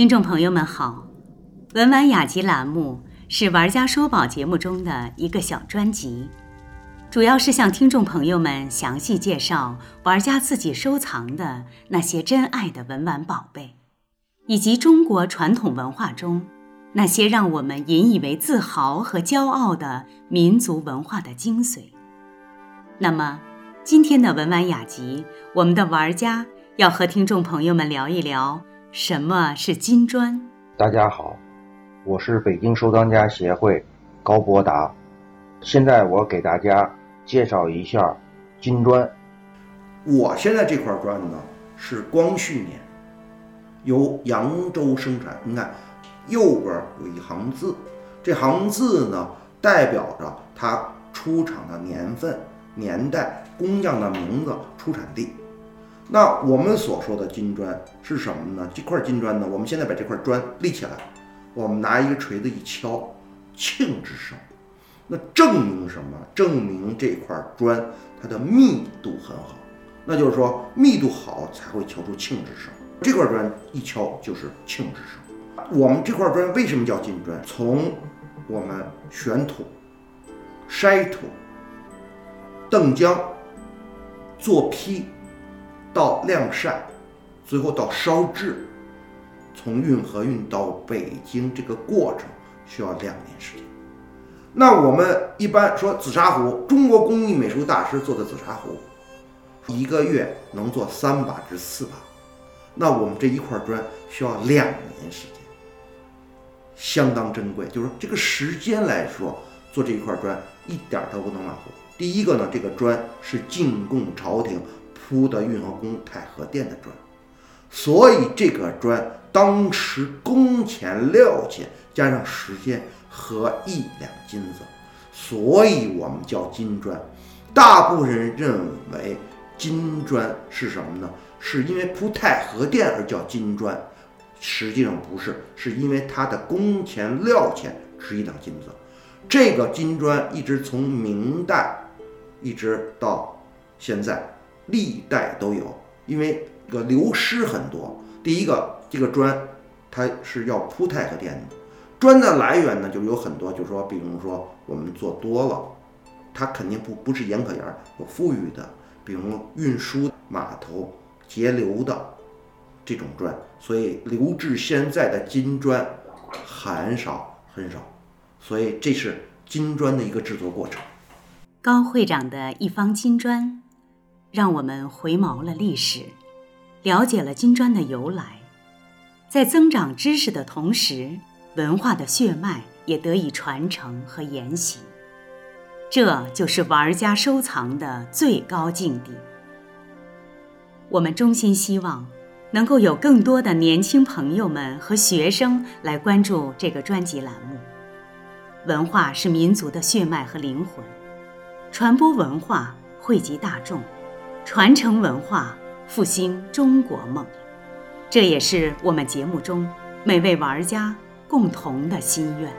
听众朋友们好，文玩雅集栏目是玩家说宝节目中的一个小专辑，主要是向听众朋友们详细介绍玩家自己收藏的那些珍爱的文玩宝贝，以及中国传统文化中那些让我们引以为自豪和骄傲的民族文化的精髓。那么，今天的文玩雅集，我们的玩家要和听众朋友们聊一聊。什么是金砖？大家好，我是北京收藏家协会高博达。现在我给大家介绍一下金砖。我现在这块砖呢是光绪年，由扬州生产。你看右边有一行字，这行字呢代表着它出厂的年份、年代、工匠的名字、出产地。那我们所说的金砖是什么呢？这块金砖呢，我们现在把这块砖立起来，我们拿一个锤子一敲，磬之声。那证明什么？证明这块砖它的密度很好。那就是说，密度好才会敲出磬之声。这块砖一敲就是磬之声。我们这块砖为什么叫金砖？从我们选土、筛土、澄浆、做坯。到晾晒，最后到烧制，从运河运到北京这个过程需要两年时间。那我们一般说紫砂壶，中国工艺美术大师做的紫砂壶，一个月能做三把至四把。那我们这一块砖需要两年时间，相当珍贵。就是这个时间来说，做这一块砖一点都不能马虎。第一个呢，这个砖是进贡朝廷。铺的运河宫太和殿的砖，所以这个砖当时工钱料钱加上时间合一两金子，所以我们叫金砖。大部分人认为金砖是什么呢？是因为铺太和殿而叫金砖，实际上不是，是因为它的工钱料钱值一两金子。这个金砖一直从明代一直到现在。历代都有，因为这个流失很多。第一个，这个砖它是要铺太和殿的，砖的来源呢就有很多，就是说，比如说我们做多了，它肯定不不是严可严，有富裕的，比如运输码头截流的这种砖，所以留至现在的金砖很少很少，所以这是金砖的一个制作过程。高会长的一方金砖。让我们回眸了历史，了解了金砖的由来，在增长知识的同时，文化的血脉也得以传承和沿袭。这就是玩家收藏的最高境地。我们衷心希望，能够有更多的年轻朋友们和学生来关注这个专辑栏目。文化是民族的血脉和灵魂，传播文化，惠及大众。传承文化，复兴中国梦，这也是我们节目中每位玩家共同的心愿。